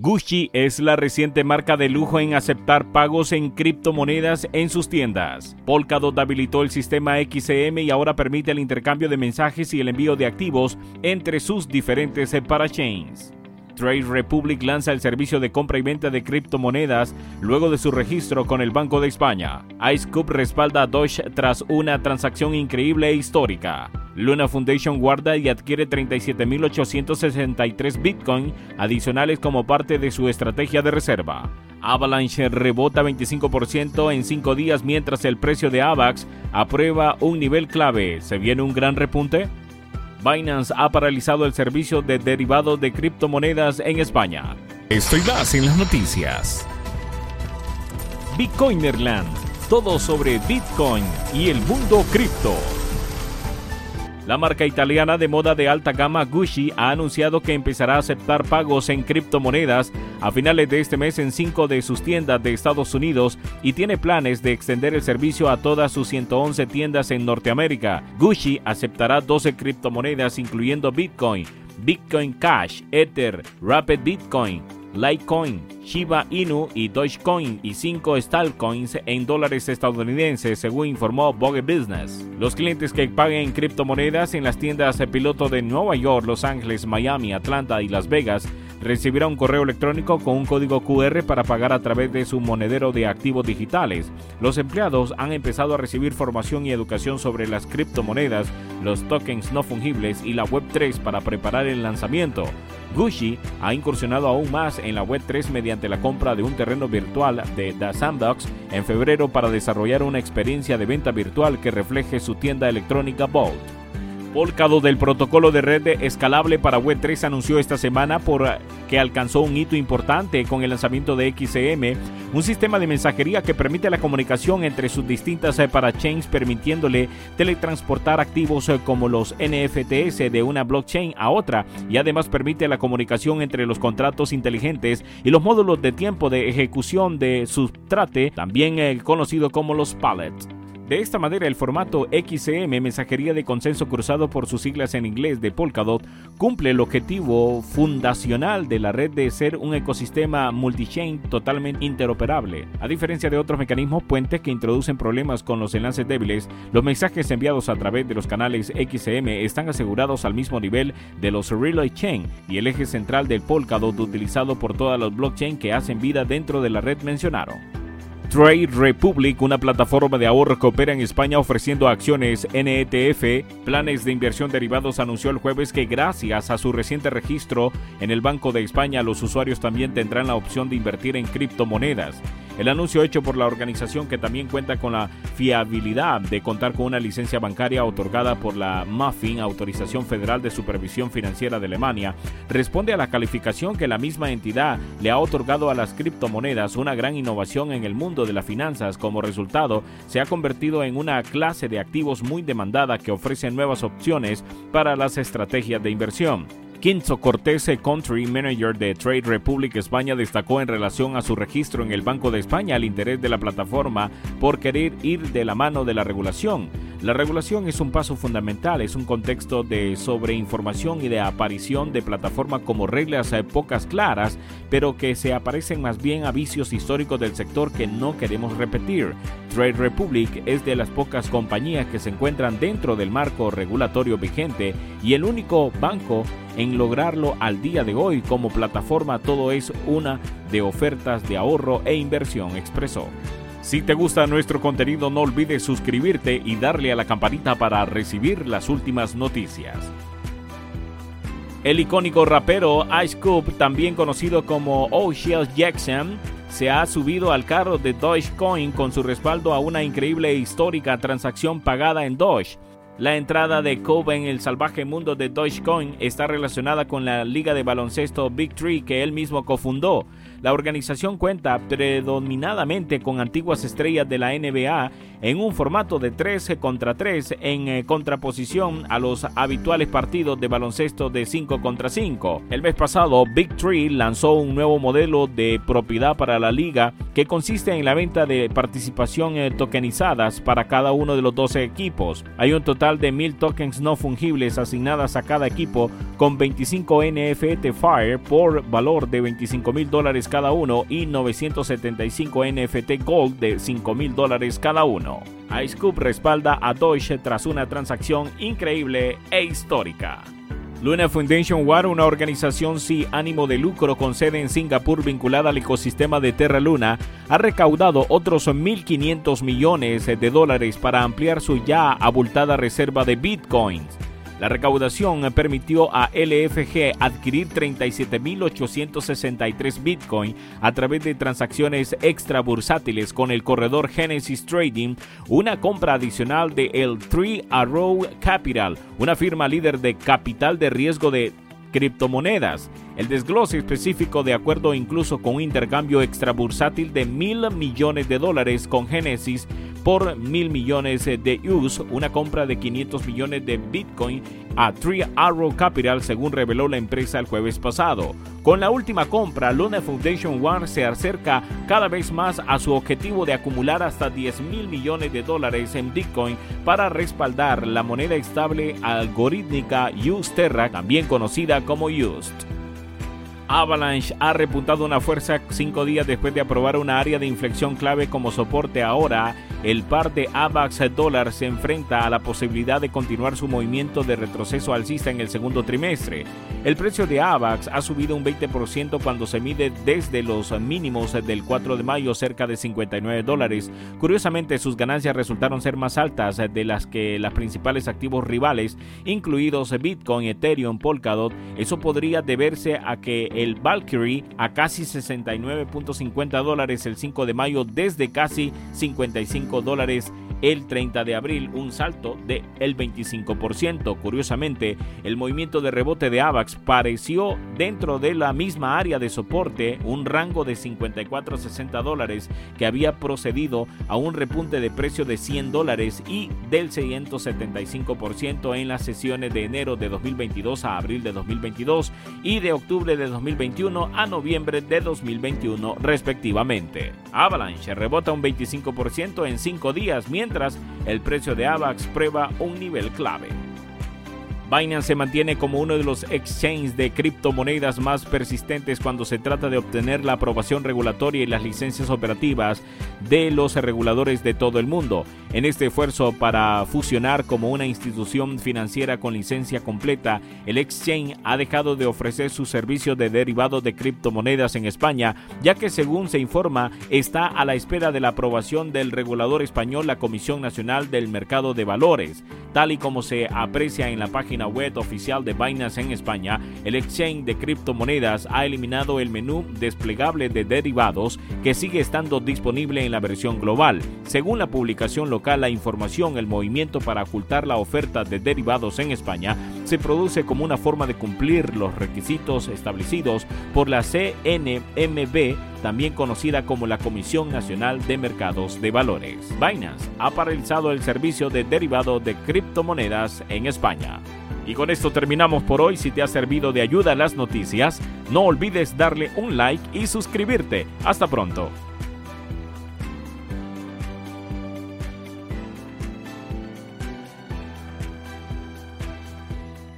Gucci es la reciente marca de lujo en aceptar pagos en criptomonedas en sus tiendas. Polkadot habilitó el sistema XCM y ahora permite el intercambio de mensajes y el envío de activos entre sus diferentes parachains. Trade Republic lanza el servicio de compra y venta de criptomonedas luego de su registro con el Banco de España. IceCube respalda a Doge tras una transacción increíble e histórica. Luna Foundation guarda y adquiere 37.863 Bitcoin adicionales como parte de su estrategia de reserva. Avalanche rebota 25% en 5 días mientras el precio de AVAX aprueba un nivel clave. ¿Se viene un gran repunte? Binance ha paralizado el servicio de derivados de criptomonedas en España. Estoy más en las noticias. Bitcoinerland, todo sobre Bitcoin y el mundo cripto. La marca italiana de moda de alta gama Gucci ha anunciado que empezará a aceptar pagos en criptomonedas a finales de este mes en cinco de sus tiendas de Estados Unidos y tiene planes de extender el servicio a todas sus 111 tiendas en Norteamérica. Gucci aceptará 12 criptomonedas incluyendo Bitcoin, Bitcoin Cash, Ether, Rapid Bitcoin, Litecoin, Shiba Inu y Dogecoin y 5 Stalcoins en dólares estadounidenses, según informó Vogue Business. Los clientes que paguen en criptomonedas en las tiendas de piloto de Nueva York, Los Ángeles, Miami, Atlanta y Las Vegas recibirá un correo electrónico con un código QR para pagar a través de su monedero de activos digitales. Los empleados han empezado a recibir formación y educación sobre las criptomonedas, los tokens no fungibles y la Web3 para preparar el lanzamiento. Gucci ha incursionado aún más en la Web3 mediante la compra de un terreno virtual de The Sandbox en febrero para desarrollar una experiencia de venta virtual que refleje su tienda electrónica Vault. Polkadot del protocolo de red escalable para Web3 anunció esta semana por que alcanzó un hito importante con el lanzamiento de XCM, un sistema de mensajería que permite la comunicación entre sus distintas eh, parachains permitiéndole teletransportar activos eh, como los NFTs de una blockchain a otra y además permite la comunicación entre los contratos inteligentes y los módulos de tiempo de ejecución de subtrate, también eh, conocido como los pallets. De esta manera, el formato XCM, mensajería de consenso cruzado por sus siglas en inglés de Polkadot, cumple el objetivo fundacional de la red de ser un ecosistema multichain totalmente interoperable. A diferencia de otros mecanismos puentes que introducen problemas con los enlaces débiles, los mensajes enviados a través de los canales XCM están asegurados al mismo nivel de los Relay Chain y el eje central del Polkadot utilizado por todas las blockchains que hacen vida dentro de la red mencionaron. Trade Republic, una plataforma de ahorro que opera en España ofreciendo acciones NETF, planes de inversión derivados, anunció el jueves que gracias a su reciente registro en el Banco de España, los usuarios también tendrán la opción de invertir en criptomonedas. El anuncio hecho por la organización que también cuenta con la fiabilidad de contar con una licencia bancaria otorgada por la MAFIN, Autorización Federal de Supervisión Financiera de Alemania, responde a la calificación que la misma entidad le ha otorgado a las criptomonedas, una gran innovación en el mundo de las finanzas. Como resultado, se ha convertido en una clase de activos muy demandada que ofrece nuevas opciones para las estrategias de inversión. Quinto Cortés, Country Manager de Trade Republic España, destacó en relación a su registro en el Banco de España el interés de la plataforma por querer ir de la mano de la regulación. La regulación es un paso fundamental, es un contexto de sobreinformación y de aparición de plataformas como reglas pocas claras, pero que se aparecen más bien a vicios históricos del sector que no queremos repetir. Trade Republic es de las pocas compañías que se encuentran dentro del marco regulatorio vigente y el único banco en lograrlo al día de hoy como plataforma todo es una de ofertas de ahorro e inversión, expresó. Si te gusta nuestro contenido no olvides suscribirte y darle a la campanita para recibir las últimas noticias. El icónico rapero Ice Cube, también conocido como O'Shea Jackson, se ha subido al carro de Dogecoin con su respaldo a una increíble e histórica transacción pagada en Doge. La entrada de Cube en el salvaje mundo de Dogecoin está relacionada con la liga de baloncesto Big Tree que él mismo cofundó. La organización cuenta predominadamente con antiguas estrellas de la NBA en un formato de 13 contra 3 en eh, contraposición a los habituales partidos de baloncesto de 5 contra 5. El mes pasado, Big Tree lanzó un nuevo modelo de propiedad para la liga que consiste en la venta de participación eh, tokenizadas para cada uno de los 12 equipos. Hay un total de 1000 tokens no fungibles asignadas a cada equipo con 25 NFT Fire por valor de 25 mil dólares cada uno y 975 NFT Gold de 5 mil dólares cada uno. iScoop respalda a Deutsche tras una transacción increíble e histórica. Luna Foundation War, una organización sin ánimo de lucro con sede en Singapur vinculada al ecosistema de Terra Luna, ha recaudado otros 1.500 millones de dólares para ampliar su ya abultada reserva de bitcoins. La recaudación permitió a LFG adquirir 37.863 Bitcoin a través de transacciones extra bursátiles con el corredor Genesis Trading, una compra adicional de el Three Arrow Capital, una firma líder de capital de riesgo de criptomonedas. El desglose específico de acuerdo incluso con un intercambio extra bursátil de mil millones de dólares con Genesis por mil millones de US, una compra de 500 millones de Bitcoin a Three Arrow Capital, según reveló la empresa el jueves pasado. Con la última compra, Luna Foundation One se acerca cada vez más a su objetivo de acumular hasta 10 mil millones de dólares en Bitcoin para respaldar la moneda estable algorítmica Terra, también conocida como UST. Avalanche ha repuntado una fuerza cinco días después de aprobar una área de inflexión clave como soporte ahora el par de AVAX dólar se enfrenta a la posibilidad de continuar su movimiento de retroceso alcista en el segundo trimestre. El precio de AVAX ha subido un 20% cuando se mide desde los mínimos del 4 de mayo cerca de 59 dólares. Curiosamente, sus ganancias resultaron ser más altas de las que los principales activos rivales, incluidos Bitcoin, Ethereum, Polkadot. Eso podría deberse a que el Valkyrie a casi 69.50 dólares el 5 de mayo desde casi 55 dólares el 30 de abril, un salto de el 25%. Curiosamente, el movimiento de rebote de AVAX pareció dentro de la misma área de soporte, un rango de 54 a 60 dólares que había procedido a un repunte de precio de 100 dólares y del 675% en las sesiones de enero de 2022 a abril de 2022 y de octubre de 2021 a noviembre de 2021 respectivamente. Avalanche rebota un 25% en 5 días, mientras mientras el precio de AVAX prueba un nivel clave. Binance se mantiene como uno de los exchanges de criptomonedas más persistentes cuando se trata de obtener la aprobación regulatoria y las licencias operativas de los reguladores de todo el mundo. En este esfuerzo para fusionar como una institución financiera con licencia completa, el exchange ha dejado de ofrecer su servicio de derivado de criptomonedas en España, ya que según se informa está a la espera de la aprobación del regulador español, la Comisión Nacional del Mercado de Valores. Tal y como se aprecia en la página web oficial de Binance en España, el exchange de criptomonedas ha eliminado el menú desplegable de derivados que sigue estando disponible en la versión global. Según la publicación local, la información, el movimiento para ocultar la oferta de derivados en España se produce como una forma de cumplir los requisitos establecidos por la CNMB también conocida como la Comisión Nacional de Mercados de Valores. Binance ha paralizado el servicio de derivado de criptomonedas en España. Y con esto terminamos por hoy. Si te ha servido de ayuda las noticias, no olvides darle un like y suscribirte. Hasta pronto.